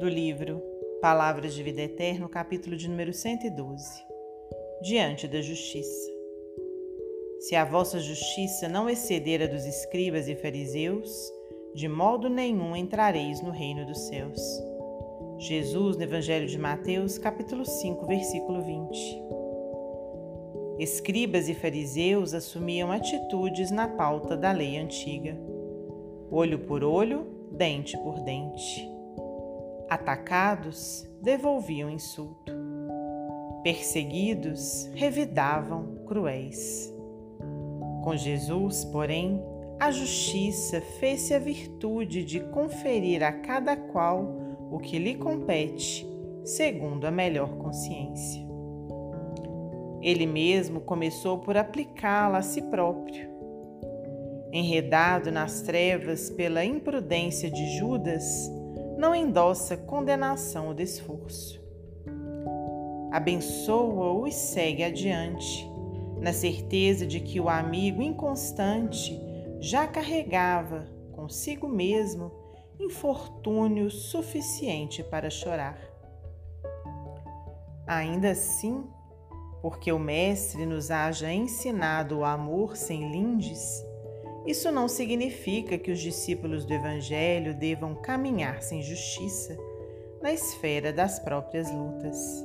do livro Palavras de Vida Eterna, capítulo de número 112. Diante da justiça. Se a vossa justiça não exceder a dos escribas e fariseus, de modo nenhum entrareis no reino dos céus. Jesus, no Evangelho de Mateus, capítulo 5, versículo 20. Escribas e fariseus assumiam atitudes na pauta da lei antiga. Olho por olho, dente por dente. Atacados, devolviam insulto. Perseguidos, revidavam cruéis. Com Jesus, porém, a justiça fez-se a virtude de conferir a cada qual o que lhe compete, segundo a melhor consciência. Ele mesmo começou por aplicá-la a si próprio. Enredado nas trevas pela imprudência de Judas, não endossa condenação ou desforço. Abençoa-o e segue adiante na certeza de que o amigo inconstante já carregava consigo mesmo infortúnio suficiente para chorar. Ainda assim, porque o Mestre nos haja ensinado o amor sem lindes, isso não significa que os discípulos do Evangelho devam caminhar sem justiça na esfera das próprias lutas.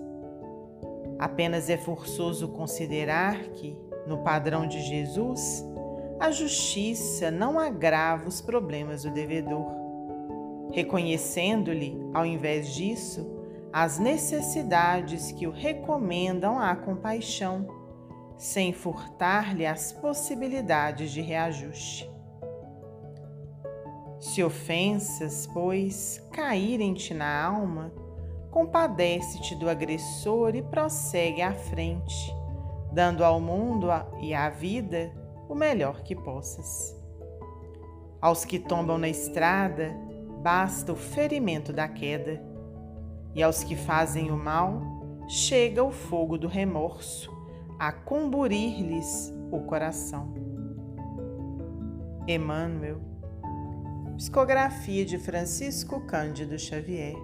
Apenas é forçoso considerar que, no padrão de Jesus, a justiça não agrava os problemas do devedor, reconhecendo-lhe, ao invés disso, as necessidades que o recomendam à compaixão, sem furtar-lhe as possibilidades de reajuste. Se ofensas, pois, caírem-te na alma, compadece-te do agressor e prossegue à frente, dando ao mundo e à vida o melhor que possas. Aos que tombam na estrada, basta o ferimento da queda, e aos que fazem o mal, chega o fogo do remorso a comburir-lhes o coração. Emmanuel, psicografia de Francisco Cândido Xavier.